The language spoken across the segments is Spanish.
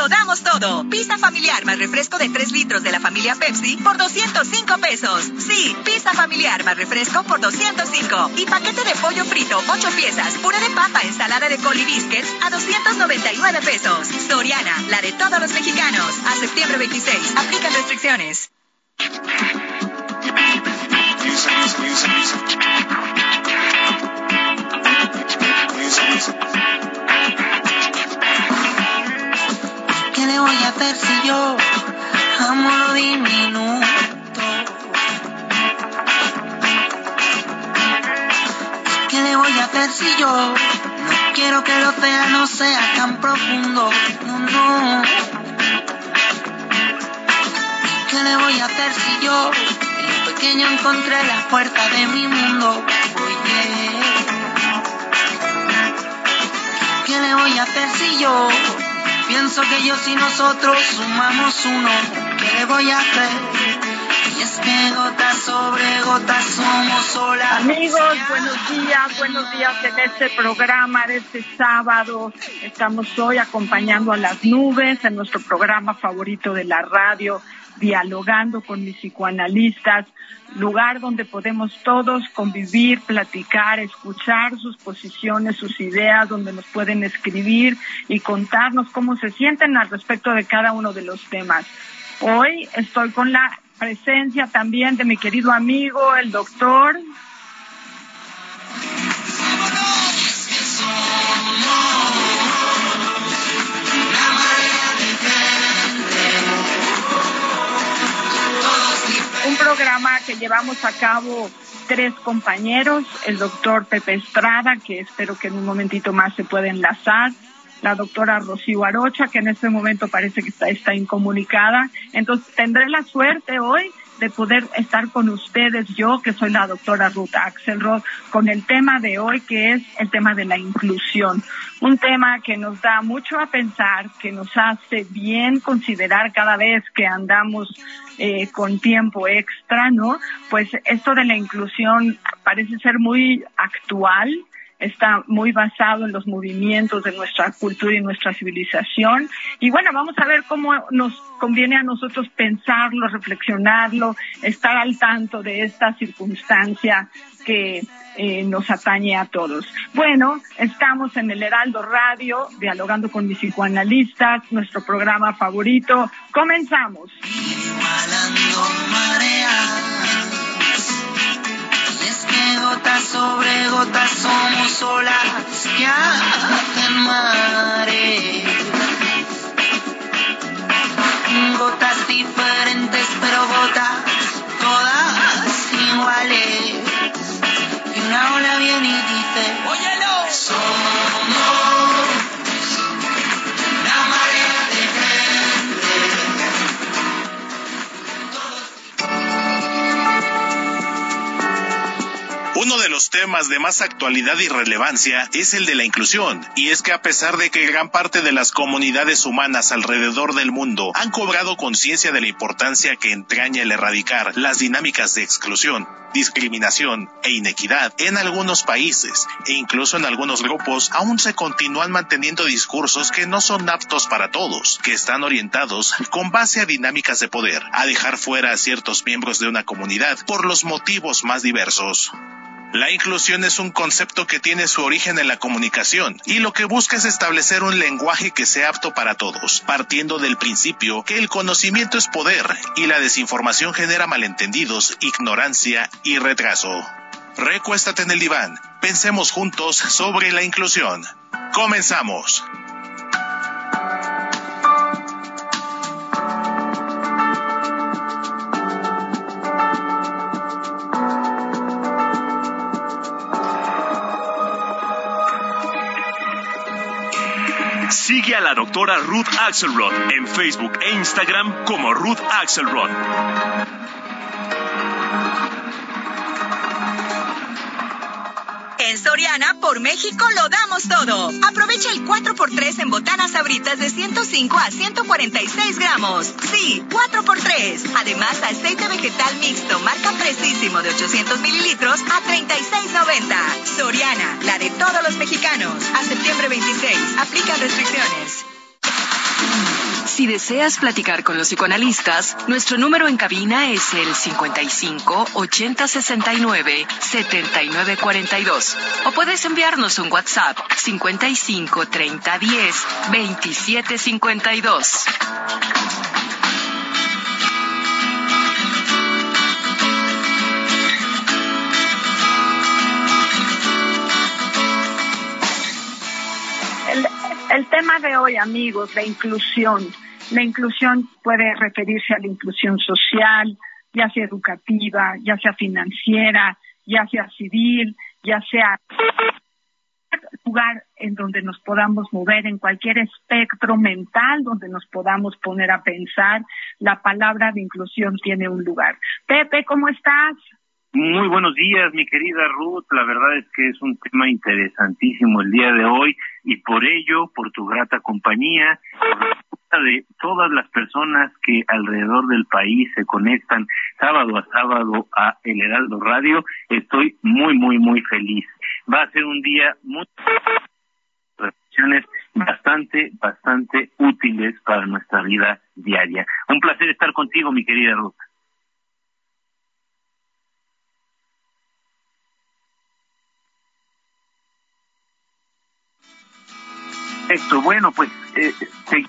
Lo damos todo. Pizza familiar más refresco de 3 litros de la familia Pepsi por 205 pesos. Sí, pizza familiar más refresco por 205. Y paquete de pollo frito, 8 piezas, puré de papa, ensalada de col biscuits a 299 pesos. Soriana, la de todos los mexicanos. A septiembre 26. Aplican restricciones. ¿Qué le voy a hacer si yo amo lo diminuto? ¿Qué le voy a hacer si yo no quiero que el océano sea tan profundo? No, no. ¿Qué le voy a hacer si yo en lo pequeño encontré la puerta de mi mundo? Oye. ¿Qué le voy a hacer si yo pienso que yo y nosotros sumamos uno? ¿Qué le voy a hacer? Y es que gota sobre gota somos olas. Amigos, buenos días, buenos días en este programa de este sábado. Estamos hoy acompañando a las nubes en nuestro programa favorito de la radio, dialogando con mis psicoanalistas, lugar donde podemos todos convivir, platicar, escuchar sus posiciones, sus ideas, donde nos pueden escribir y contarnos cómo se sienten al respecto de cada uno de los temas. Hoy estoy con la presencia también de mi querido amigo, el doctor un programa que llevamos a cabo tres compañeros, el doctor Pepe Estrada, que espero que en un momentito más se pueda enlazar, la doctora Rocío Arocha, que en este momento parece que está, está incomunicada. Entonces tendré la suerte hoy de poder estar con ustedes, yo que soy la doctora Ruth Axelrod, con el tema de hoy que es el tema de la inclusión. Un tema que nos da mucho a pensar, que nos hace bien considerar cada vez que andamos eh, con tiempo extra, ¿no? Pues esto de la inclusión parece ser muy actual, está muy basado en los movimientos de nuestra cultura y nuestra civilización. Y bueno, vamos a ver cómo nos conviene a nosotros pensarlo, reflexionarlo, estar al tanto de esta circunstancia que eh, nos atañe a todos. Bueno, estamos en el Heraldo Radio, dialogando con mis psicoanalistas, nuestro programa favorito. Comenzamos. Igualando mareas. Gota sobre gota somos olas que hacen mares. Gotas diferentes, pero gotas todas iguales. Uno de los temas de más actualidad y relevancia es el de la inclusión, y es que a pesar de que gran parte de las comunidades humanas alrededor del mundo han cobrado conciencia de la importancia que entraña el erradicar las dinámicas de exclusión, discriminación e inequidad en algunos países e incluso en algunos grupos aún se continúan manteniendo discursos que no son aptos para todos, que están orientados con base a dinámicas de poder, a dejar fuera a ciertos miembros de una comunidad por los motivos más diversos. La inclusión es un concepto que tiene su origen en la comunicación y lo que busca es establecer un lenguaje que sea apto para todos, partiendo del principio que el conocimiento es poder y la desinformación genera malentendidos, ignorancia y retraso. Recuéstate en el diván, pensemos juntos sobre la inclusión. Comenzamos. Sigue a la doctora Ruth Axelrod en Facebook e Instagram como Ruth Axelrod. En Soriana, por México, lo damos todo. Aprovecha el 4x3 en botanas abritas de 105 a 146 gramos. Sí, 4x3. Además, aceite vegetal mixto, marca Precisísimo de 800 mililitros a 36.90. Soriana, la de todos los mexicanos. A septiembre 26. Aplica restricciones. Si deseas platicar con los psicoanalistas, nuestro número en cabina es el 55 80 69 79 42. O puedes enviarnos un WhatsApp 55 30 10 27 52. El, el tema de hoy, amigos, la inclusión. La inclusión puede referirse a la inclusión social, ya sea educativa, ya sea financiera, ya sea civil, ya sea lugar en donde nos podamos mover, en cualquier espectro mental donde nos podamos poner a pensar, la palabra de inclusión tiene un lugar. Pepe, ¿cómo estás? Muy buenos días, mi querida Ruth. La verdad es que es un tema interesantísimo el día de hoy y por ello, por tu grata compañía, por de todas las personas que alrededor del país se conectan sábado a sábado a El Heraldo Radio, estoy muy, muy, muy feliz. Va a ser un día muy reflexiones bastante, bastante útiles para nuestra vida diaria. Un placer estar contigo, mi querida Ruth. Perfecto, bueno, pues eh, sí.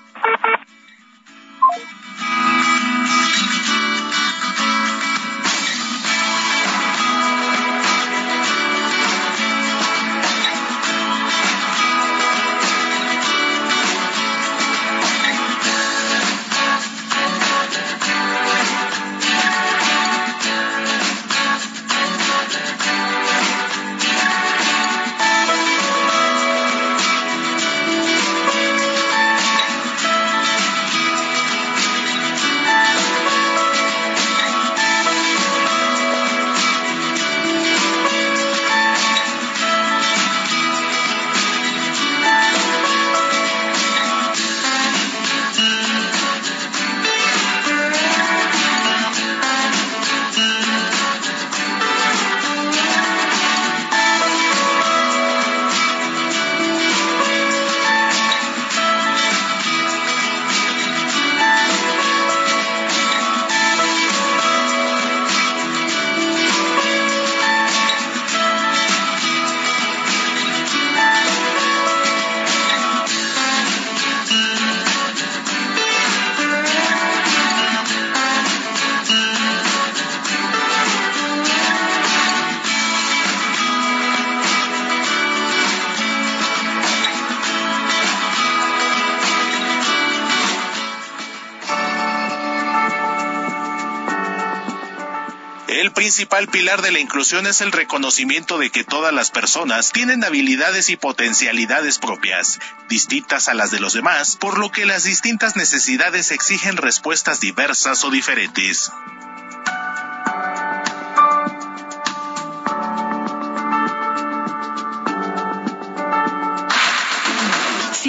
El principal pilar de la inclusión es el reconocimiento de que todas las personas tienen habilidades y potencialidades propias, distintas a las de los demás, por lo que las distintas necesidades exigen respuestas diversas o diferentes.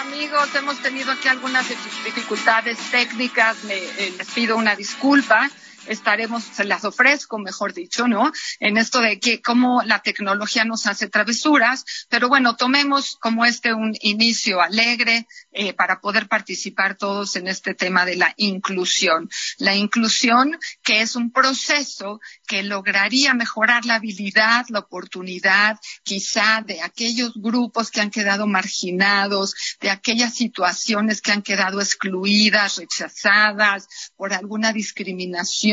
Amigos, hemos tenido aquí algunas dificultades técnicas, eh, les pido una disculpa estaremos, se las ofrezco, mejor dicho, ¿no? En esto de que cómo la tecnología nos hace travesuras, pero bueno, tomemos como este un inicio alegre eh, para poder participar todos en este tema de la inclusión. La inclusión que es un proceso que lograría mejorar la habilidad, la oportunidad, quizá de aquellos grupos que han quedado marginados, de aquellas situaciones que han quedado excluidas, rechazadas por alguna discriminación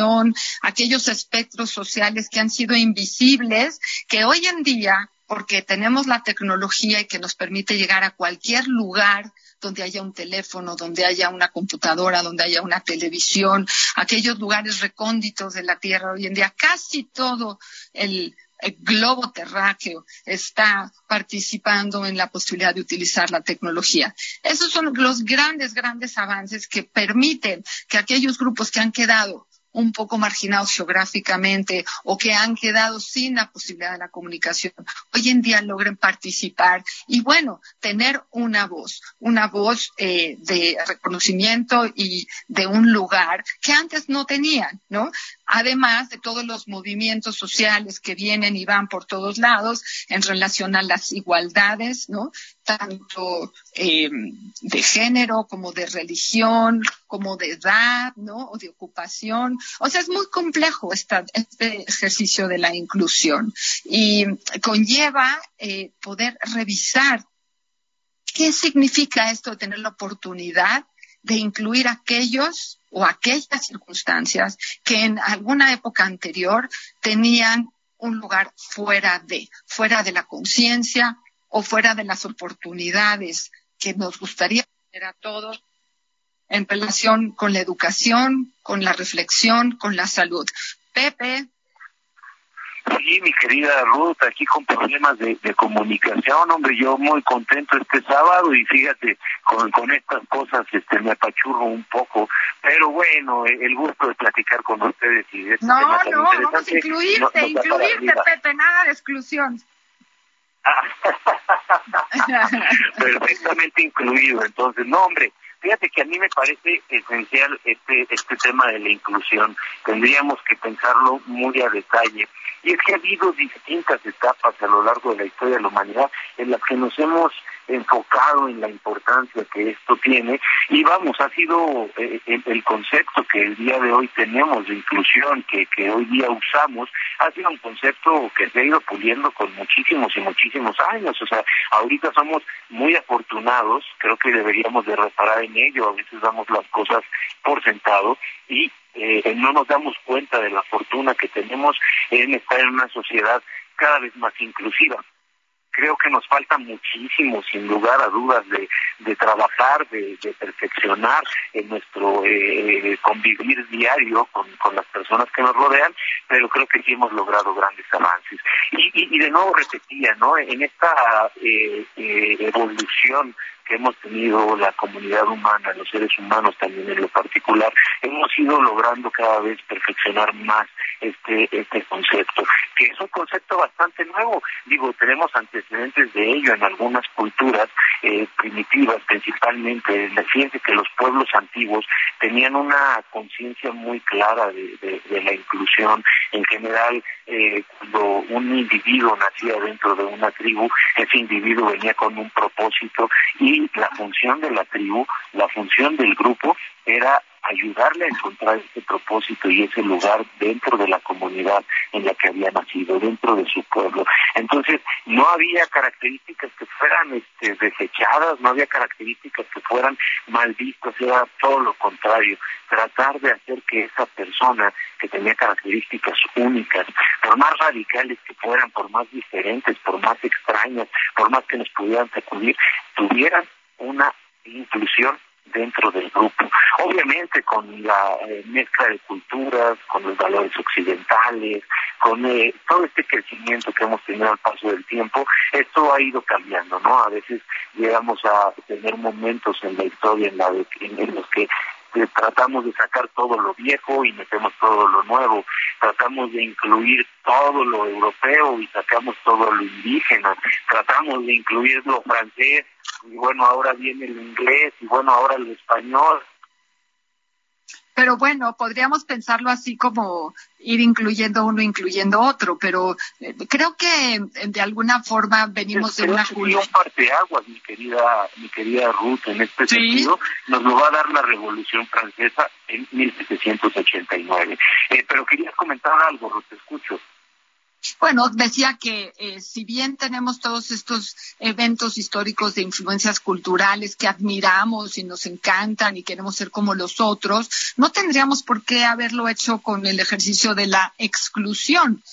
aquellos espectros sociales que han sido invisibles, que hoy en día, porque tenemos la tecnología y que nos permite llegar a cualquier lugar donde haya un teléfono, donde haya una computadora, donde haya una televisión, aquellos lugares recónditos de la Tierra hoy en día, casi todo el globo terráqueo está participando en la posibilidad de utilizar la tecnología. Esos son los grandes, grandes avances que permiten que aquellos grupos que han quedado un poco marginados geográficamente o que han quedado sin la posibilidad de la comunicación, hoy en día logren participar y bueno, tener una voz, una voz eh, de reconocimiento y de un lugar que antes no tenían, ¿no? además de todos los movimientos sociales que vienen y van por todos lados en relación a las igualdades, ¿no? Tanto eh, de género como de religión, como de edad, ¿no? O de ocupación. O sea, es muy complejo este ejercicio de la inclusión y conlleva eh, poder revisar qué significa esto de tener la oportunidad de incluir aquellos o aquellas circunstancias que en alguna época anterior tenían un lugar fuera de, fuera de la conciencia o fuera de las oportunidades que nos gustaría tener a todos en relación con la educación, con la reflexión, con la salud. Pepe, Sí, mi querida Ruth, aquí con problemas de, comunicación, hombre, yo muy contento este sábado y fíjate, con, con estas cosas este, me apachurro un poco, pero bueno, e, el gusto de platicar con ustedes y de No, no, vamos a incluirte, incluirte, Pepe, nada de exclusión. Perfectamente incluido, entonces, no, hombre, Fíjate que a mí me parece esencial este, este tema de la inclusión. Tendríamos que pensarlo muy a detalle. Y es que ha habido distintas etapas a lo largo de la historia de la humanidad en las que nos hemos enfocado en la importancia que esto tiene. Y vamos, ha sido eh, el, concepto que el día de hoy tenemos de inclusión, que, que hoy día usamos, ha sido un concepto que se ha ido puliendo con muchísimos y muchísimos años, o sea, ahorita somos muy afortunados, creo que deberíamos de reparar en ello, a veces damos las cosas por sentado y eh, no nos damos cuenta de la fortuna que tenemos en estar en una sociedad cada vez más inclusiva creo que nos falta muchísimo, sin lugar a dudas, de, de trabajar, de, perfeccionar en nuestro eh, convivir diario con, con, las personas que nos rodean, pero creo que sí hemos logrado grandes avances. Y, y, y de nuevo repetía, ¿no? En esta eh, eh, evolución que hemos tenido la comunidad humana, los seres humanos también en lo particular, hemos ido logrando cada vez perfeccionar más este, este concepto, que es un concepto bastante nuevo. Digo, tenemos antecedentes de ello en algunas culturas eh, primitivas, principalmente. Fíjense que los pueblos antiguos tenían una conciencia muy clara de, de, la inclusión. En general, eh, cuando un individuo nacía dentro de una tribu, ese individuo venía con un propósito y la función de la tribu, la función del grupo era ayudarle a encontrar ese propósito y ese lugar dentro de la comunidad en la que había nacido, dentro de su pueblo. Entonces, no había características que fueran este, desechadas, no había características que fueran mal vistas, era todo lo contrario, tratar de hacer que esa persona que tenía características únicas, por más radicales que fueran, por más diferentes, por más extrañas, por más que nos pudieran sacudir, tuvieran una inclusión dentro del grupo. Obviamente con la eh, mezcla de culturas, con los valores occidentales, con eh, todo este crecimiento que hemos tenido al paso del tiempo, esto ha ido cambiando, ¿no? A veces llegamos a tener momentos en la historia en, la en los que tratamos de sacar todo lo viejo y metemos todo lo nuevo, tratamos de incluir todo lo europeo y sacamos todo lo indígena, tratamos de incluir lo francés y bueno, ahora viene el inglés y bueno, ahora el español pero bueno, podríamos pensarlo así como ir incluyendo uno, incluyendo otro, pero eh, creo que eh, de alguna forma venimos de una cultura. un parteaguas, mi querida, mi querida Ruth, en este sentido, nos lo va a dar la Revolución Francesa en 1789. Eh, pero quería comentar algo, Ruth, te escucho. Bueno, decía que eh, si bien tenemos todos estos eventos históricos de influencias culturales que admiramos y nos encantan y queremos ser como los otros, no tendríamos por qué haberlo hecho con el ejercicio de la exclusión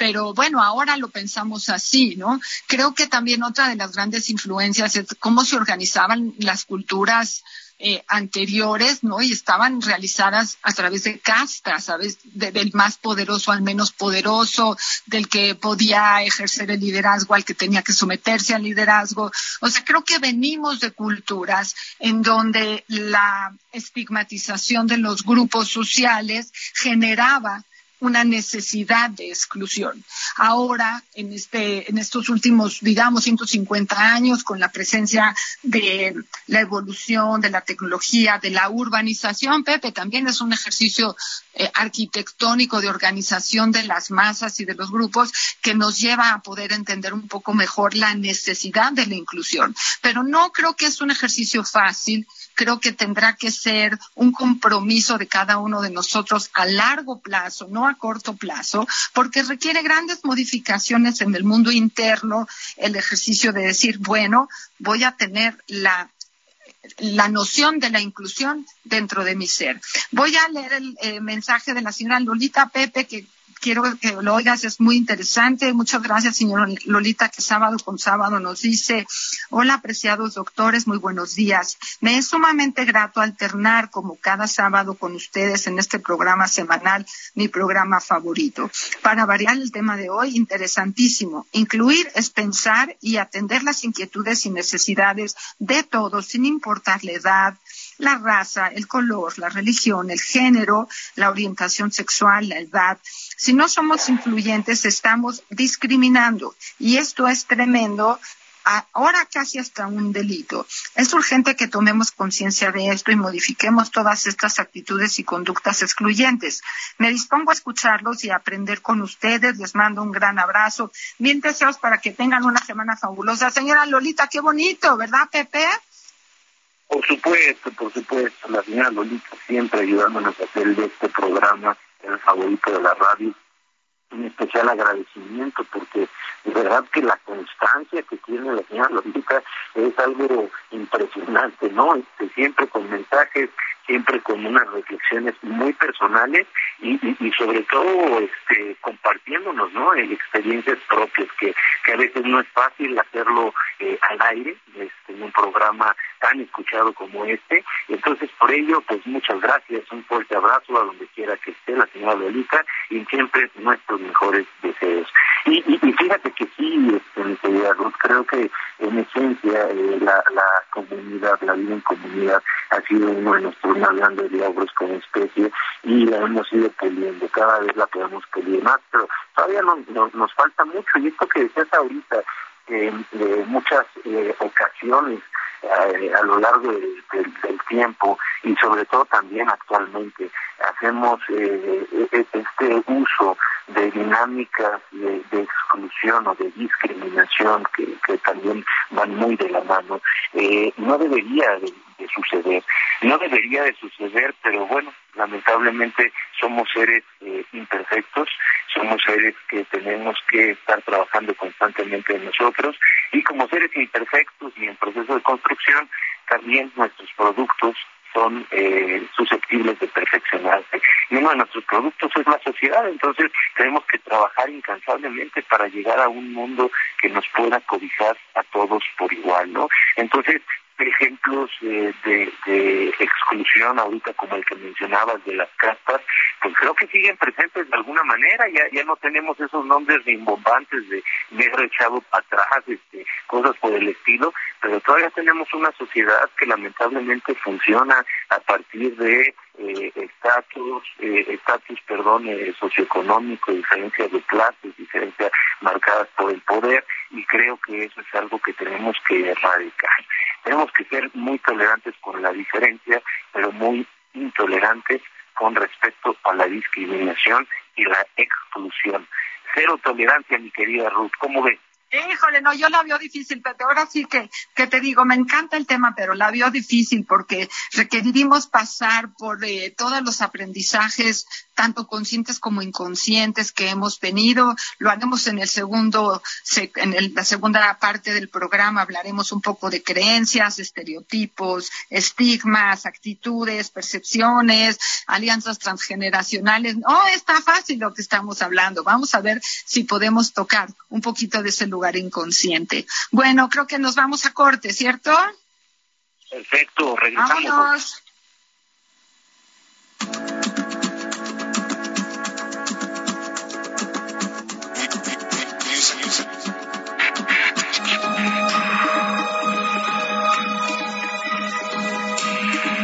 pero bueno, ahora lo pensamos así, ¿no? Creo que también otra de las grandes influencias es cómo se organizaban las culturas eh, anteriores, ¿no? Y estaban realizadas a través de castas, ¿sabes? del más poderoso al menos poderoso, del que podía ejercer el liderazgo al que tenía que someterse al liderazgo. O sea, creo que venimos de culturas en donde la estigmatización de los grupos sociales generaba una necesidad de exclusión. Ahora, en, este, en estos últimos, digamos, 150 años, con la presencia de la evolución, de la tecnología, de la urbanización, Pepe, también es un ejercicio eh, arquitectónico de organización de las masas y de los grupos que nos lleva a poder entender un poco mejor la necesidad de la inclusión. Pero no creo que es un ejercicio fácil creo que tendrá que ser un compromiso de cada uno de nosotros a largo plazo, no a corto plazo, porque requiere grandes modificaciones en el mundo interno, el ejercicio de decir, bueno, voy a tener la la noción de la inclusión dentro de mi ser. Voy a leer el eh, mensaje de la señora Lolita Pepe, que quiero que lo oigas, es muy interesante. Muchas gracias, señor Lolita, que sábado con sábado nos dice, hola, apreciados doctores, muy buenos días. Me es sumamente grato alternar como cada sábado con ustedes en este programa semanal, mi programa favorito. Para variar el tema de hoy, interesantísimo. Incluir es pensar y atender las inquietudes y necesidades de todos, sin importar la edad, la raza, el color, la religión, el género, la orientación sexual, la edad. Si no somos influyentes, estamos discriminando y esto es tremendo ahora casi hasta un delito. Es urgente que tomemos conciencia de esto y modifiquemos todas estas actitudes y conductas excluyentes. Me dispongo a escucharlos y a aprender con ustedes. Les mando un gran abrazo. Mil deseos para que tengan una semana fabulosa. Señora Lolita, qué bonito, ¿verdad, Pepe? Por supuesto, por supuesto, la señora Lolita siempre ayudándonos a hacer este programa, el favorito de la radio. Un especial agradecimiento porque de verdad que la constancia que tiene la señora Lolita es algo impresionante, ¿no? Este, siempre con mensajes, siempre con unas reflexiones muy personales y, sobre todo este, compartiéndonos, ¿no? experiencias propias, que, que a veces no es fácil hacerlo eh, al aire, este, en un programa tan escuchado como este. Entonces, por ello, pues muchas gracias, un fuerte abrazo a donde quiera que esté la señora Lolita y siempre nuestros mejores deseos. Y, fíjate que sí, este, Ruth, creo que en esencia eh, la, comunidad, la vida en comunidad ha sido uno de nuestros más grandes logros como especie y la hemos ido puliendo, cada vez la podemos pulir más, pero todavía nos falta mucho y esto que decías ahorita, en muchas eh, ocasiones eh, a lo largo del tiempo y sobre todo también actualmente hacemos eh, e, e, este uso de dinámicas de, exclusión o de discriminación que, también van muy de la mano. no debería de, suceder. No debería de suceder, pero bueno, lamentablemente somos seres eh, imperfectos, somos seres que tenemos que estar trabajando constantemente en nosotros y como seres imperfectos y en proceso de construcción, también nuestros productos son eh, susceptibles de perfeccionarse. Y uno de nuestros productos es la sociedad, entonces tenemos que trabajar incansablemente para llegar a un mundo que nos pueda cobijar a todos por igual, ¿no? Entonces, ejemplos de, de, exclusión ahorita como el que mencionabas de las castas, pues creo que siguen presentes de alguna manera, ya, ya no tenemos esos nombres rimbombantes de negro echado para atrás, este, cosas por el estilo, pero todavía tenemos una sociedad que lamentablemente funciona a partir de eh, estatus, eh, estatus, perdón, eh, socioeconómico, diferencias de clases, diferencias marcadas por el poder, y creo que eso es algo que tenemos que erradicar. Tenemos que ser muy tolerantes con la diferencia, pero muy intolerantes con respecto a la discriminación y la exclusión. Cero tolerancia, mi querida Ruth. ¿Cómo ves? Híjole, no, yo la veo difícil, pero ahora sí que, que te digo, me encanta el tema, pero la veo difícil porque requerimos pasar por eh, todos los aprendizajes tanto conscientes como inconscientes que hemos tenido. Lo haremos en el segundo, en la segunda parte del programa, hablaremos un poco de creencias, estereotipos, estigmas, actitudes, percepciones, alianzas transgeneracionales. No está fácil lo que estamos hablando. Vamos a ver si podemos tocar un poquito de ese lugar inconsciente. Bueno, creo que nos vamos a corte, ¿cierto? Perfecto, regresamos.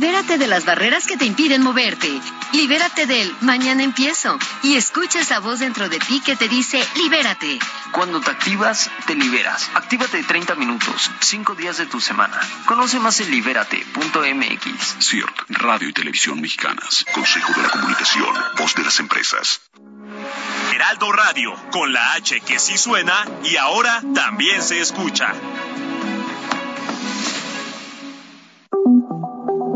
Libérate de las barreras que te impiden moverte. Libérate del mañana empiezo. Y escucha esa voz dentro de ti que te dice libérate. Cuando te activas, te liberas. Actívate 30 minutos, 5 días de tu semana. Conoce más en libérate.mx. CIRT, Radio y Televisión Mexicanas. Consejo de la Comunicación, voz de las empresas. Heraldo Radio, con la H que sí suena y ahora también se escucha.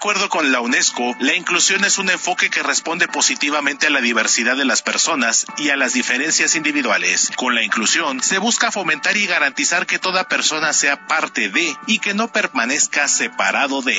Acuerdo con la UNESCO, la inclusión es un enfoque que responde positivamente a la diversidad de las personas y a las diferencias individuales. Con la inclusión se busca fomentar y garantizar que toda persona sea parte de y que no permanezca separado de.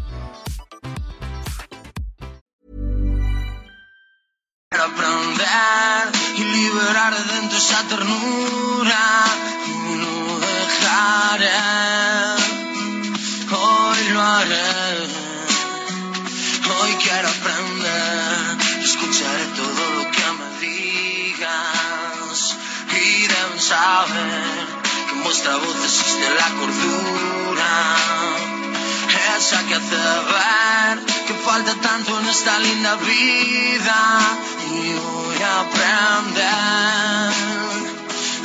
Y liberar de dentro esa ternura y no dejaré. Hoy lo haré. Hoy quiero aprender. Escucharé todo lo que me digas. Y deben saber que en vuestra voz existe la cordura. Esa que hace ver que falta tanto en esta linda vida y voy a aprender.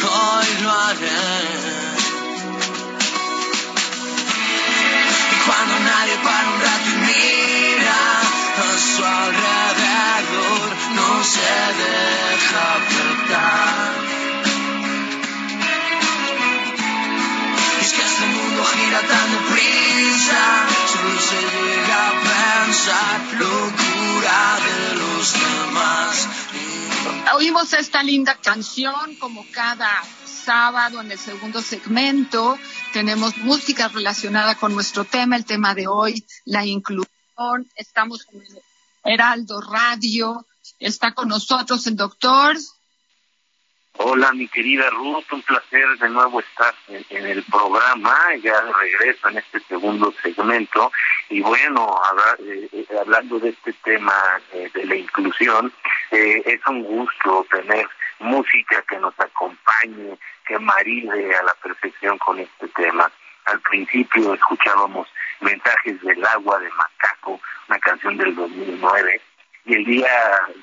Hoy lo haré. Y cuando nadie para un rato y mira a su alrededor no se deja apretar. Y es que este mundo gira tan deprisa solo se llega a locura de los demás Oímos esta linda canción como cada sábado en el segundo segmento. Tenemos música relacionada con nuestro tema, el tema de hoy, la inclusión. Estamos el Heraldo Radio. Está con nosotros el doctor. Hola, mi querida Ruth, un placer de nuevo estar en, el programa, ya de regreso en este segundo segmento. Y bueno, eh, eh, hablando de este tema eh, de la inclusión, eh, es un gusto tener música que nos acompañe, que maride a la perfección con este tema. Al principio escuchábamos Mensajes del agua de Macaco, una canción del 2009 y el día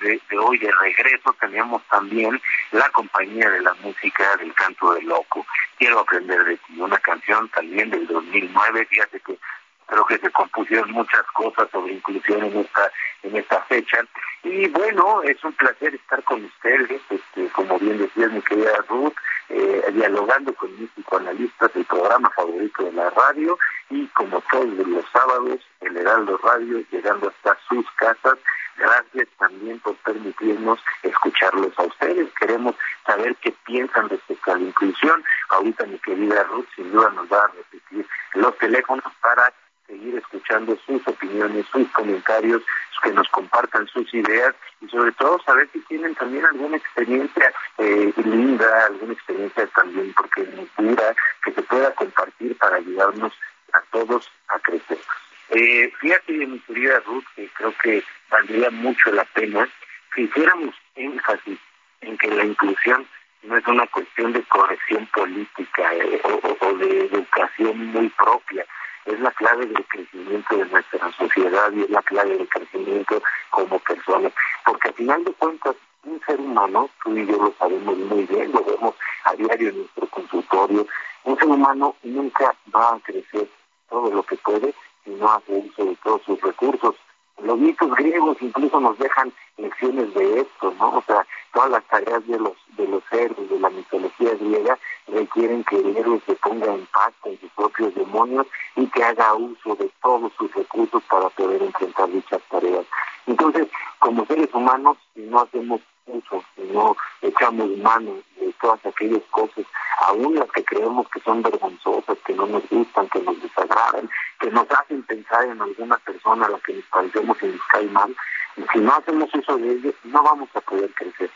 de, de hoy de regreso teníamos también la compañía de la música del canto del loco. Quiero aprender de ti, una canción también del 2009, fíjate que creo que se compusieron muchas cosas sobre inclusión en esta en esta fecha y bueno es un placer estar con ustedes este, como bien decías mi querida Ruth eh, dialogando con mis psicoanalistas el programa favorito de la radio y como todos los sábados el Heraldo Radio llegando hasta sus casas. Gracias también por permitirnos escucharlos a ustedes. Queremos saber qué piensan respecto a la inclusión. Ahorita mi querida Ruth sin duda nos va a repetir los teléfonos para seguir escuchando sus opiniones, sus comentarios, que nos compartan sus ideas y sobre todo saber si tienen también alguna experiencia eh, linda, alguna experiencia también porque dura, que se pueda compartir para ayudarnos a todos a crecer. Eh, fíjate, mi querida Ruth, que creo que valdría mucho la pena que hiciéramos énfasis en que la inclusión no es una cuestión de corrección política eh, o de educación muy propia, es la clave del crecimiento de nuestra sociedad y es la clave del crecimiento como persona. Porque al final de cuentas, un ser humano, tú y yo lo sabemos muy bien, lo vemos a diario en nuestro consultorio, un ser humano nunca va a crecer todo lo que puede si no hace uso de todos sus recursos. Los mitos griegos incluso nos dejan lecciones de esto, ¿no? O sea, todas las tareas de los de los héroes de la mitología griega requieren que el héroe se ponga en paz con sus propios demonios y que haga uso de todos sus recursos para poder enfrentar dichas tareas. Entonces, como seres humanos, no hacemos si no echamos mano de todas aquellas cosas, aún las que creemos que son vergonzosas, que no nos gustan, que nos desagradan, que nos hacen pensar en alguna persona a la que nos parecemos y nos cae mal, y si no hacemos uso de ello, no vamos a poder crecer.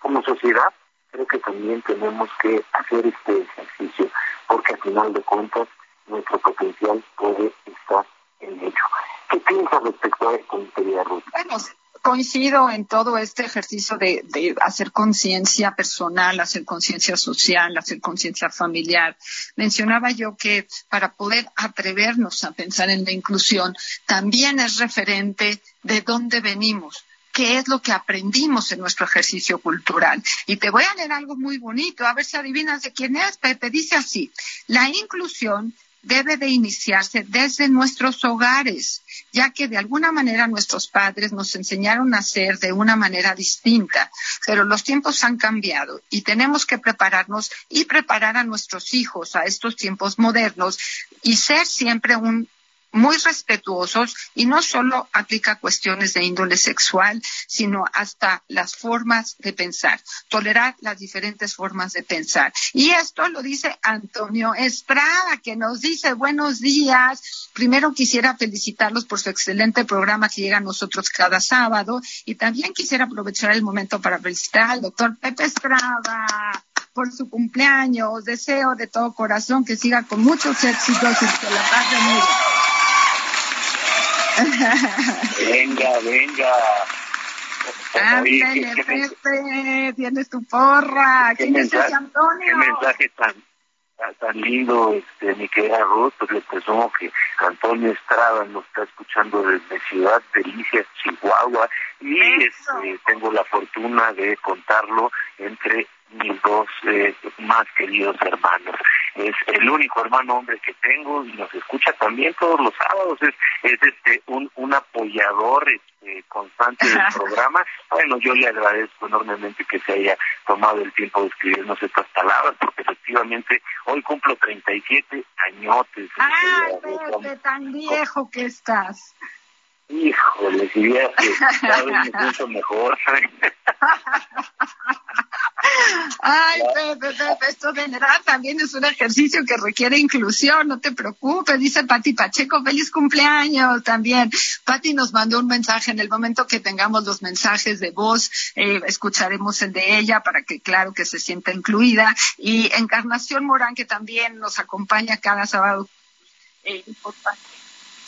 Como sociedad, creo que también tenemos que hacer este ejercicio, porque al final de cuentas, nuestro potencial puede estar en ello. ¿Qué piensas respecto a esto, querida Ruth? Bueno, coincido en todo este ejercicio de, de hacer conciencia personal, hacer conciencia social, hacer conciencia familiar. Mencionaba yo que para poder atrevernos a pensar en la inclusión, también es referente de dónde venimos qué es lo que aprendimos en nuestro ejercicio cultural. Y te voy a leer algo muy bonito, a ver si adivinas de quién es, Pepe. Dice así, la inclusión debe de iniciarse desde nuestros hogares, ya que de alguna manera nuestros padres nos enseñaron a ser de una manera distinta, pero los tiempos han cambiado y tenemos que prepararnos y preparar a nuestros hijos a estos tiempos modernos y ser siempre un muy respetuosos y no solo aplica cuestiones de índole sexual, sino hasta las formas de pensar, tolerar las diferentes formas de pensar. Y esto lo dice Antonio Estrada, que nos dice buenos días. Primero quisiera felicitarlos por su excelente programa que llega a nosotros cada sábado y también quisiera aprovechar el momento para felicitar al doctor Pepe Estrada por su cumpleaños. Deseo de todo corazón que siga con muchos éxitos y que la paz de venga, venga. Ándale, Pepe, tienes tu porra. ¿Quién es ese Antonio? Qué mensaje tan, tan lindo, este, mi querida Ruth, pues le presumo que Antonio Estrada nos está escuchando desde Ciudad Delicias, Chihuahua, y este, tengo la fortuna de contarlo entre mis dos eh, más queridos hermanos. Es el único hermano hombre que tengo y nos escucha también todos los sábados. Es, es este un, un apoyador este, constante del programa. Bueno, yo le agradezco enormemente que se haya tomado el tiempo de escribirnos estas palabras, porque efectivamente hoy cumplo 37 añotes. ¡Ay, Pepe, tan viejo que estás! Híjole, si cada vez me siento mejor. Ay, Pepe, Pepe, esto de verdad también es un ejercicio que requiere inclusión, no te preocupes, dice Pati Pacheco, feliz cumpleaños también. Pati nos mandó un mensaje, en el momento que tengamos los mensajes de voz, eh, escucharemos el de ella para que claro que se sienta incluida. Y Encarnación Morán, que también nos acompaña cada sábado. Eh,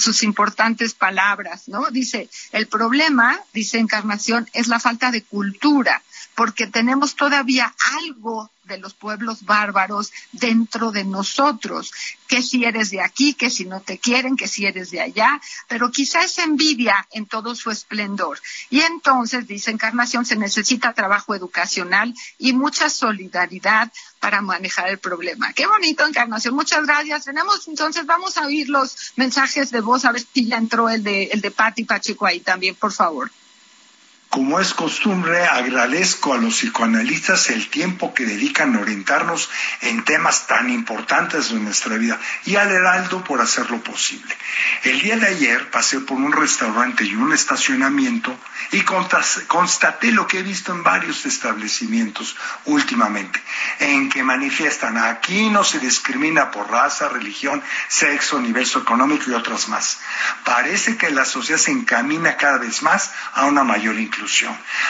sus importantes palabras, ¿no? Dice, el problema, dice Encarnación, es la falta de cultura porque tenemos todavía algo de los pueblos bárbaros dentro de nosotros, que si eres de aquí, que si no te quieren, que si eres de allá, pero quizá es envidia en todo su esplendor. Y entonces, dice Encarnación, se necesita trabajo educacional y mucha solidaridad para manejar el problema. Qué bonito, Encarnación. Muchas gracias. Tenemos, entonces, vamos a oír los mensajes de voz, a ver si ya entró el de, el de Patti Pacheco ahí también, por favor. Como es costumbre, agradezco a los psicoanalistas el tiempo que dedican a orientarnos en temas tan importantes de nuestra vida y al Heraldo por hacerlo posible. El día de ayer pasé por un restaurante y un estacionamiento y constaté lo que he visto en varios establecimientos últimamente, en que manifiestan aquí no se discrimina por raza, religión, sexo, nivel socioeconómico y otras más. Parece que la sociedad se encamina cada vez más a una mayor inclusión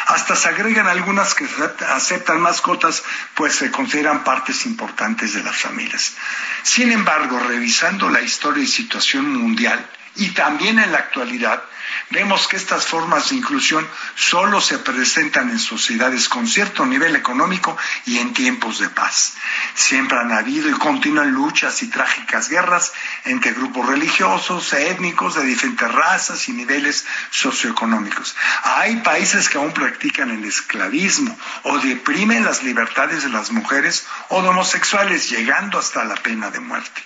hasta se agregan algunas que aceptan mascotas, pues se consideran partes importantes de las familias. Sin embargo, revisando la historia y situación mundial, y también en la actualidad, vemos que estas formas de inclusión solo se presentan en sociedades con cierto nivel económico y en tiempos de paz. Siempre han habido y continúan luchas y trágicas guerras entre grupos religiosos, étnicos de diferentes razas y niveles socioeconómicos. Hay países que aún practican el esclavismo o deprimen las libertades de las mujeres o de homosexuales, llegando hasta la pena de muerte.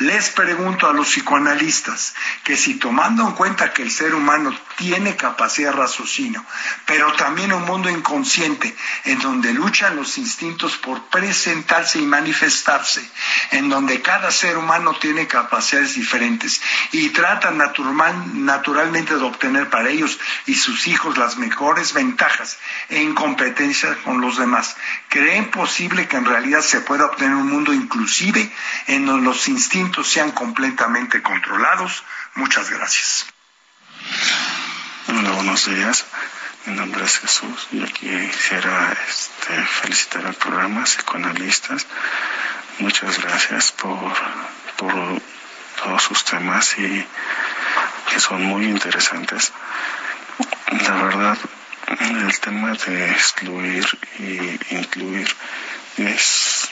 Les pregunto a los psicoanalistas que si tomando en cuenta que el ser humano tiene capacidad de raciocinio, pero también un mundo inconsciente en donde luchan los instintos por presentarse y manifestarse, en donde cada ser humano tiene capacidades diferentes y trata naturalmente de obtener para ellos y sus hijos las mejores ventajas en competencia con los demás. ¿Creen posible que en realidad se pueda obtener un mundo inclusive en donde los instintos sean completamente controlados? Muchas gracias. Hola, buenos días. Mi nombre es Jesús y aquí quisiera este, felicitar al programa Psicoanalistas. Muchas gracias por, por todos sus temas y que son muy interesantes. La verdad, el tema de excluir y incluir es,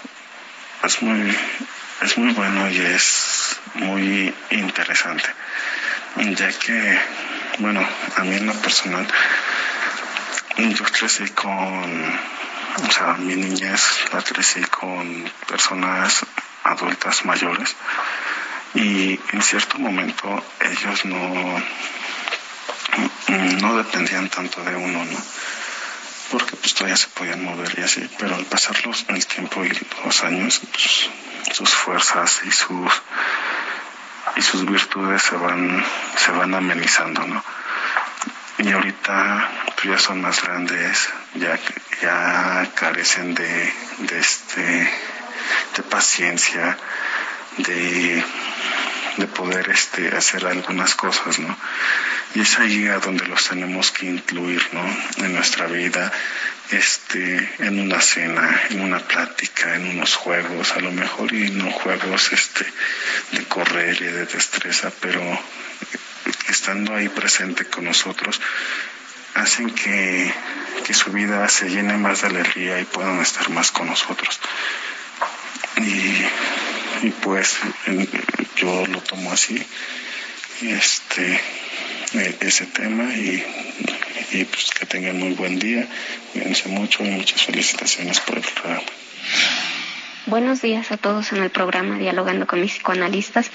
es muy es muy bueno y es muy interesante, ya que, bueno, a mí en lo personal, yo crecí con, o sea, mi niñez la crecí con personas adultas mayores y en cierto momento ellos no, no dependían tanto de uno, ¿no? Porque pues todavía se podían mover y así, pero al pasar el tiempo y los años, pues sus fuerzas y sus y sus virtudes se van, se van amenizando, ¿no? Y ahorita pues ya son más grandes, ya, ya carecen de, de este de paciencia, de, de poder este, hacer algunas cosas, ¿no? Y es ahí a donde los tenemos que incluir, ¿no? En nuestra vida, este, en una cena, en una plática, en unos juegos, a lo mejor y no juegos, este, de correr y de destreza, pero estando ahí presente con nosotros, hacen que, que su vida se llene más de alegría y puedan estar más con nosotros. Y, y pues yo lo tomo así, este, e, ese tema y, y pues que tengan muy buen día, cuídense mucho y muchas felicitaciones por el programa. Buenos días a todos en el programa Dialogando con mis psicoanalistas.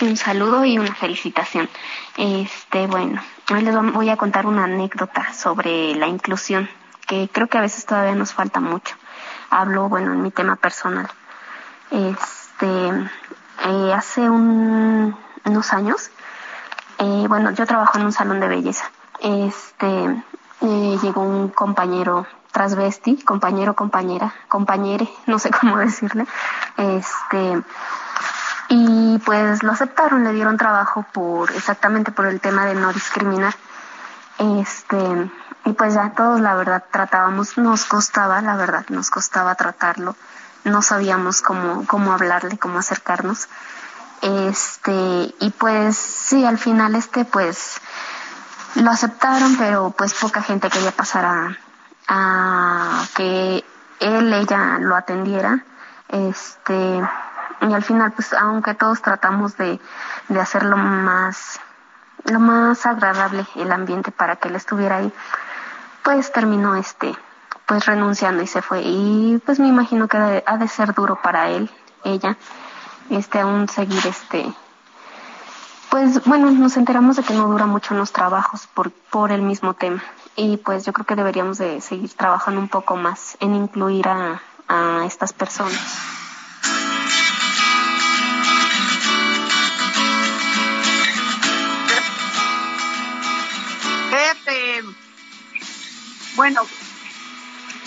Un saludo y una felicitación. Este, bueno, hoy les voy a contar una anécdota sobre la inclusión, que creo que a veces todavía nos falta mucho. Hablo, bueno, en mi tema personal. Este, eh, hace un, unos años, eh, bueno, yo trabajo en un salón de belleza. Este, eh, llegó un compañero transvesti, compañero, compañera, compañere, no sé cómo decirle, este, y pues lo aceptaron, le dieron trabajo por, exactamente por el tema de no discriminar. Este, y pues ya todos la verdad tratábamos, nos costaba, la verdad, nos costaba tratarlo no sabíamos cómo, cómo hablarle, cómo acercarnos. Este, y pues sí, al final este pues lo aceptaron, pero pues poca gente quería pasar a, a que él, ella lo atendiera. Este, y al final pues aunque todos tratamos de, de hacerlo más, lo más agradable el ambiente para que él estuviera ahí, pues terminó este, pues renunciando y se fue. Y pues me imagino que ha de ser duro para él, ella, este aún seguir este pues bueno, nos enteramos de que no dura mucho en los trabajos por, por el mismo tema. Y pues yo creo que deberíamos de seguir trabajando un poco más en incluir a, a estas personas. Bueno,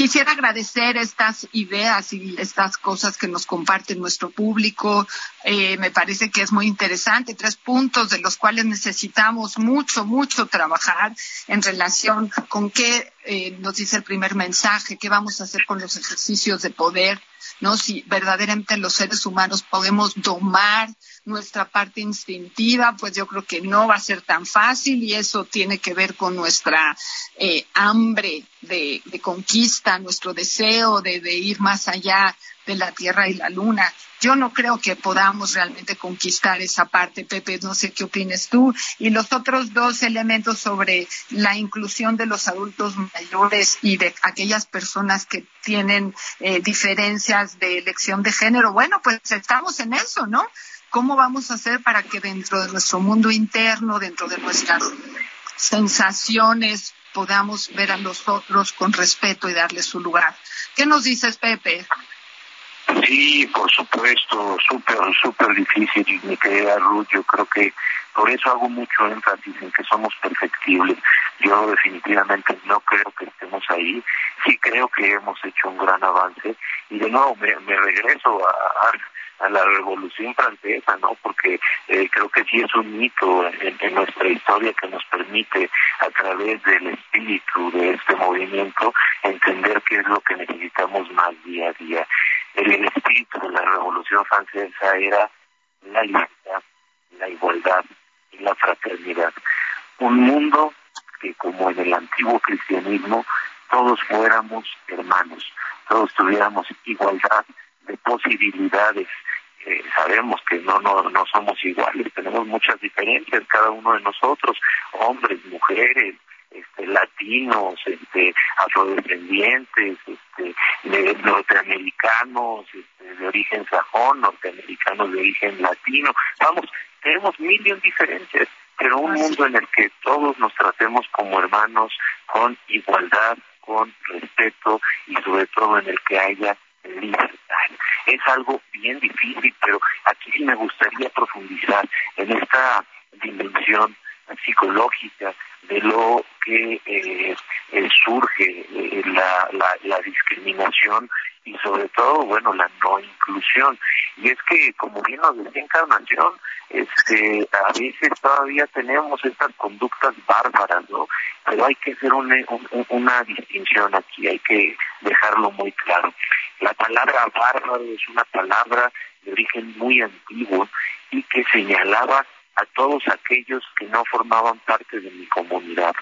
Quisiera agradecer estas ideas y estas cosas que nos comparte nuestro público. Eh, me parece que es muy interesante. Tres puntos de los cuales necesitamos mucho, mucho trabajar en relación con qué eh, nos dice el primer mensaje, qué vamos a hacer con los ejercicios de poder, ¿no? Si verdaderamente los seres humanos podemos domar nuestra parte instintiva, pues yo creo que no va a ser tan fácil y eso tiene que ver con nuestra eh, hambre de, conquista, nuestro deseo de, de ir más allá de la Tierra y la Luna. Yo no creo que podamos realmente conquistar esa parte, Pepe, no sé qué opines tú. Y los otros dos elementos sobre la inclusión de los adultos mayores y de aquellas personas que tienen eh, diferencias de elección de género. Bueno, pues estamos en eso, ¿no? ¿Cómo vamos a hacer para que dentro de nuestro mundo interno, dentro de nuestras sensaciones, podamos ver a los otros con respeto y darles su lugar? ¿Qué nos dices, Pepe? Sí, por supuesto, súper, súper difícil, mi querida Ruth. Yo creo que por eso hago mucho énfasis en que somos perfectibles. Yo definitivamente no creo que estemos ahí. Sí creo que hemos hecho un gran avance. Y de nuevo me, regreso a a la Revolución Francesa, ¿no? Porque eh, creo que sí es un mito en, nuestra historia que nos permite a través del espíritu de este movimiento entender qué es lo que necesitamos más día a día. El, espíritu de la Revolución Francesa era la libertad, la igualdad la fraternidad. Un mundo que como en el antiguo cristianismo todos fuéramos hermanos, todos tuviéramos igualdad de posibilidades, eh, sabemos que no, no, no somos iguales, tenemos muchas diferencias cada uno de nosotros, hombres, mujeres, este, latinos, este, afrodescendientes, este, norteamericanos, este, de origen sajón, norteamericanos de origen latino, vamos, tenemos mil y diferencias, pero un mundo en el que todos nos tratemos como hermanos, con igualdad, con respeto y sobre todo en el que haya libertad. es algo bien difícil, pero aquí sí me gustaría profundizar en esta dimensión psicológica de lo que eh, eh, surge eh, la, la, la, discriminación y sobre todo, bueno, la no inclusión. Y es que, como bien nos decía Encarnación, este, a veces todavía tenemos estas conductas bárbaras, ¿no? Pero hay que hacer una, una distinción aquí, hay que dejarlo muy claro. La palabra bárbaro es una palabra de origen muy antiguo y que señalaba a todos aquellos que no formaban parte de mi comunidad.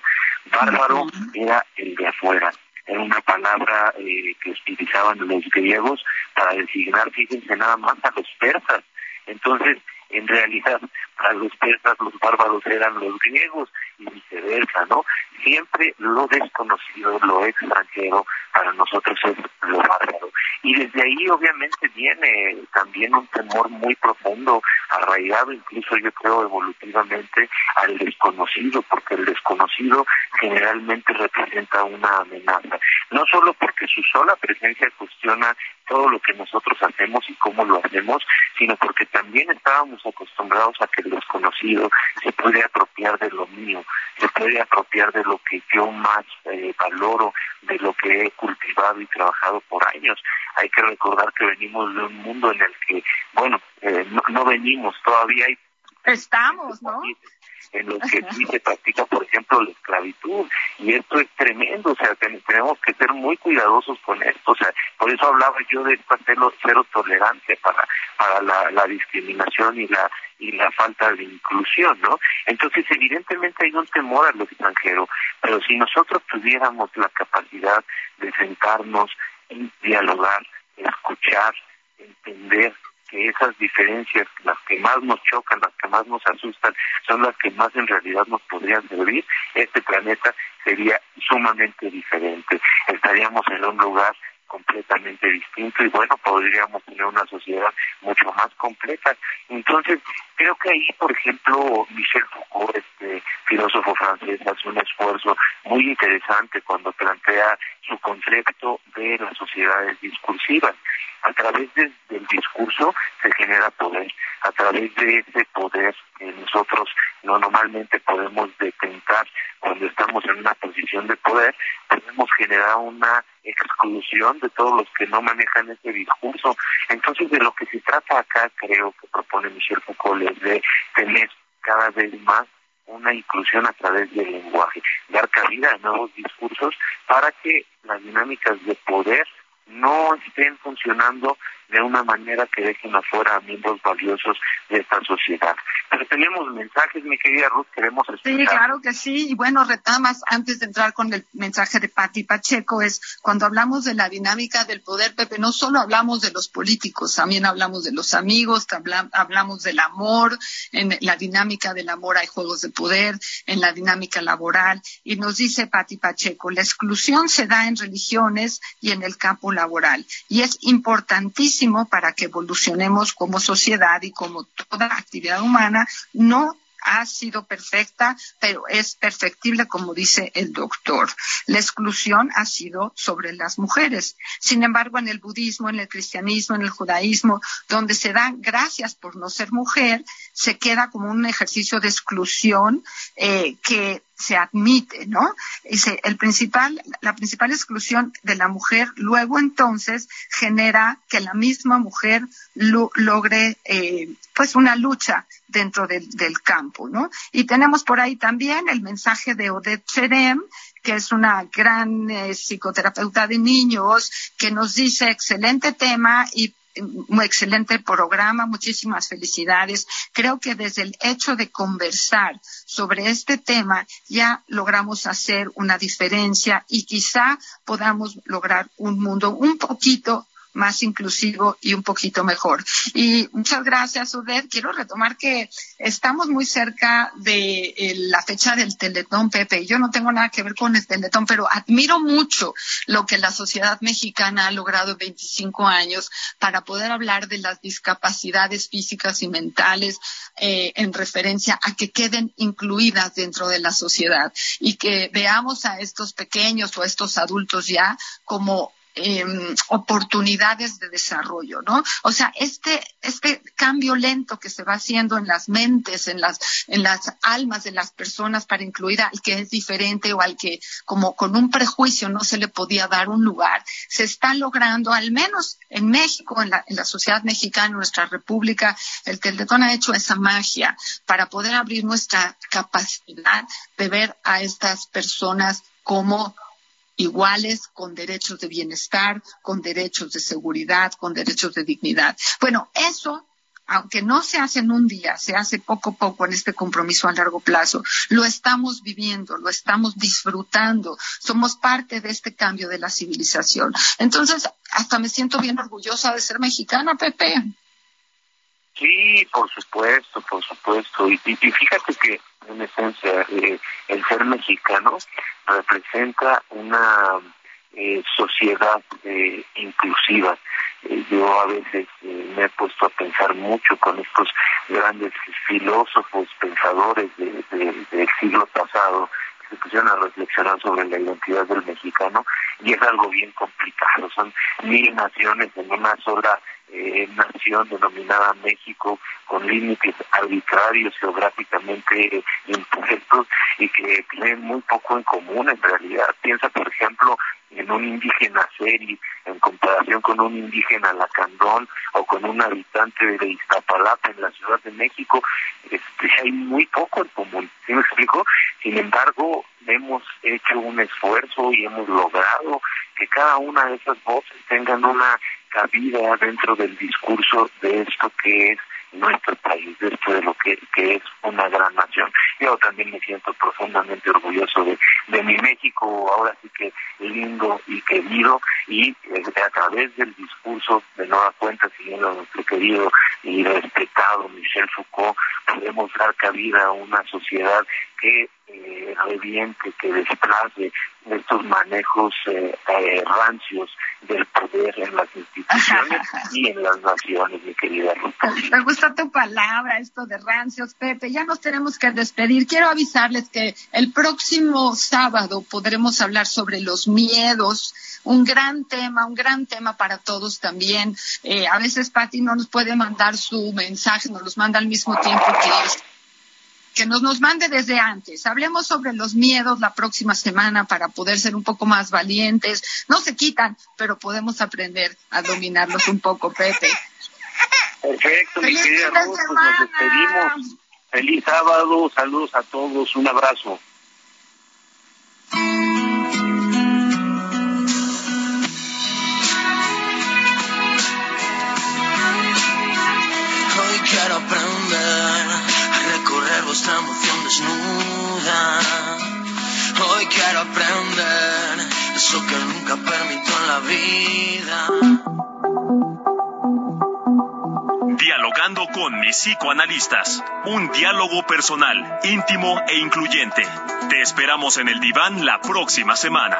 Bárbaro era el de afuera, era una palabra eh, que utilizaban los griegos para designar, fíjense nada más, a los persas. Entonces, en realidad, para los persas los bárbaros eran los griegos y viceversa, ¿no? Siempre lo desconocido, lo extranjero, para nosotros es lo bárbaro. Y desde ahí obviamente viene también un temor muy profundo, arraigado incluso yo creo evolutivamente al desconocido, porque el desconocido generalmente representa una amenaza. No solo porque su sola presencia cuestiona todo lo que nosotros hacemos y cómo lo hacemos, sino porque también estábamos acostumbrados a que el desconocido se puede apropiar de lo mío, se puede apropiar de lo que yo más eh, valoro, de lo que he cultivado y trabajado por años. Hay que recordar que venimos de un mundo en el que, bueno, eh, no, venimos, todavía hay... Estamos, ¿no? En los que sí se practica, por ejemplo, la esclavitud. Y esto es tremendo, o sea, tenemos que ser muy cuidadosos con esto. O sea, por eso hablaba yo de esta cero, cero tolerancia para, para la, la discriminación y la y la falta de inclusión, ¿no? Entonces, evidentemente hay un temor a lo extranjero, pero si nosotros tuviéramos la capacidad de sentarnos y dialogar, escuchar, entender que esas diferencias, las que más nos chocan, las que más nos asustan, son las que más en realidad nos podrían servir, este planeta sería sumamente diferente. Estaríamos en un lugar completamente distinto y bueno, podríamos tener una sociedad mucho más completa. Entonces, creo que ahí, por ejemplo, Michel Foucault, este filósofo francés, hace un esfuerzo muy interesante cuando plantea su concepto de las sociedades discursivas. A través del discurso se genera poder, a través de ese poder que nosotros no normalmente podemos detentar cuando estamos en una posición de poder, podemos generar una exclusión de todos los que no manejan ese discurso. Entonces, de lo que se trata acá, creo que propone Michel Foucault, es de tener cada vez más una inclusión a través del lenguaje, dar cabida a nuevos discursos para que las dinámicas de poder no estén funcionando de una manera que dejen afuera a miembros valiosos de esta sociedad. Pero tenemos mensajes, mi querida Ruth, queremos escuchar. Sí, claro que sí. Y bueno, retamas, antes de entrar con el mensaje de Patti Pacheco, es cuando hablamos de la dinámica del poder, Pepe, no solo hablamos de los políticos, también hablamos de los amigos, hablamos del amor, en la dinámica del amor hay juegos de poder, en la dinámica laboral. Y nos dice Patti Pacheco, la exclusión se da en religiones y en el campo laboral. Y es importantísimo para que evolucionemos como sociedad y como toda actividad humana, no ha sido perfecta, pero es perfectible, como dice el doctor. La exclusión ha sido sobre las mujeres. Sin embargo, en el budismo, en el cristianismo, en el judaísmo, donde se dan gracias por no ser mujer, se queda como un ejercicio de exclusión eh, que se admite, ¿no? Dice, el principal, la principal exclusión de la mujer luego entonces genera que la misma mujer logre eh, pues una lucha dentro del, campo, ¿no? Y tenemos por ahí también el mensaje de Odette Cherem, que es una gran eh, psicoterapeuta de niños, que nos dice excelente tema y un excelente programa, muchísimas felicidades. Creo que desde el hecho de conversar sobre este tema ya logramos hacer una diferencia y quizá podamos lograr un mundo un poquito más inclusivo y un poquito mejor. Y muchas gracias, Uder. Quiero retomar que estamos muy cerca de eh, la fecha del Teletón, Pepe. Yo no tengo nada que ver con el Teletón, pero admiro mucho lo que la sociedad mexicana ha logrado en 25 años para poder hablar de las discapacidades físicas y mentales eh, en referencia a que queden incluidas dentro de la sociedad y que veamos a estos pequeños o a estos adultos ya como em, oportunidades de desarrollo, ¿no? O sea, este, este cambio lento que se va haciendo en las mentes, en las, en las almas de las personas para incluir al que es diferente o al que como con un prejuicio no se le podía dar un lugar, se está logrando, al menos en México, en la, en la sociedad mexicana, en nuestra república, el Teletón ha hecho esa magia para poder abrir nuestra capacidad de ver a estas personas como iguales, con derechos de bienestar, con derechos de seguridad, con derechos de dignidad. Bueno, eso aunque no se hace en un día, se hace poco a poco en este compromiso a largo plazo, lo estamos viviendo, lo estamos disfrutando, somos parte de este cambio de la civilización. Entonces, hasta me siento bien orgullosa de ser mexicana, Pepe. Sí, por supuesto, por supuesto. Y, fíjate que, en esencia, eh, el ser mexicano representa una eh, sociedad eh, inclusiva. yo a veces me he puesto a pensar mucho con estos grandes filósofos, pensadores del siglo pasado, se pusieron a reflexionar sobre la identidad del mexicano, y es algo bien complicado. Son mil naciones en una sola eh, nación denominada México con límites arbitrarios geográficamente impuestos y que tienen muy poco en común en realidad. Piensa, por ejemplo, en un indígena seri en comparación con un indígena lacandón o con un habitante de Iztapalapa en la Ciudad de México, este, hay muy poco en común. ¿Sí me explico? Sin embargo, hemos hecho un esfuerzo y hemos logrado que cada una de esas voces tengan una cabida dentro del discurso de esto que es nuestro país, de esto de lo que, que es una gran nación. Yo también me siento profundamente orgulloso de, de mi México, ahora sí que lindo y querido, y eh, a través del discurso de Nueva Cuenta, siguiendo a nuestro querido y respetado Michel Foucault, podemos dar cabida a una sociedad que eh, reviente, que desplace estos manejos eh, eh, rancios del poder en las instituciones y en las naciones, mi querida Ruta. Me gusta tu palabra, esto de rancios, Pepe. Ya nos tenemos que despedir. Quiero avisarles que el próximo sábado podremos hablar sobre los miedos un gran tema, un gran tema para todos también. Eh, a veces Patti no nos puede mandar su mensaje, nos los manda al mismo tiempo que que nos, nos mande desde antes. Hablemos sobre los miedos la próxima semana para poder ser un poco más valientes. No se quitan, pero podemos aprender a dominarlos un poco, Pepe. Perfecto, mi querida Ruth, pues nos despedimos. Feliz sábado, saludos a todos, un abrazo. Desnuda. Hoy quiero aprender eso que nunca permito en la vida. Dialogando con mis psicoanalistas. Un diálogo personal, íntimo e incluyente. Te esperamos en el diván la próxima semana.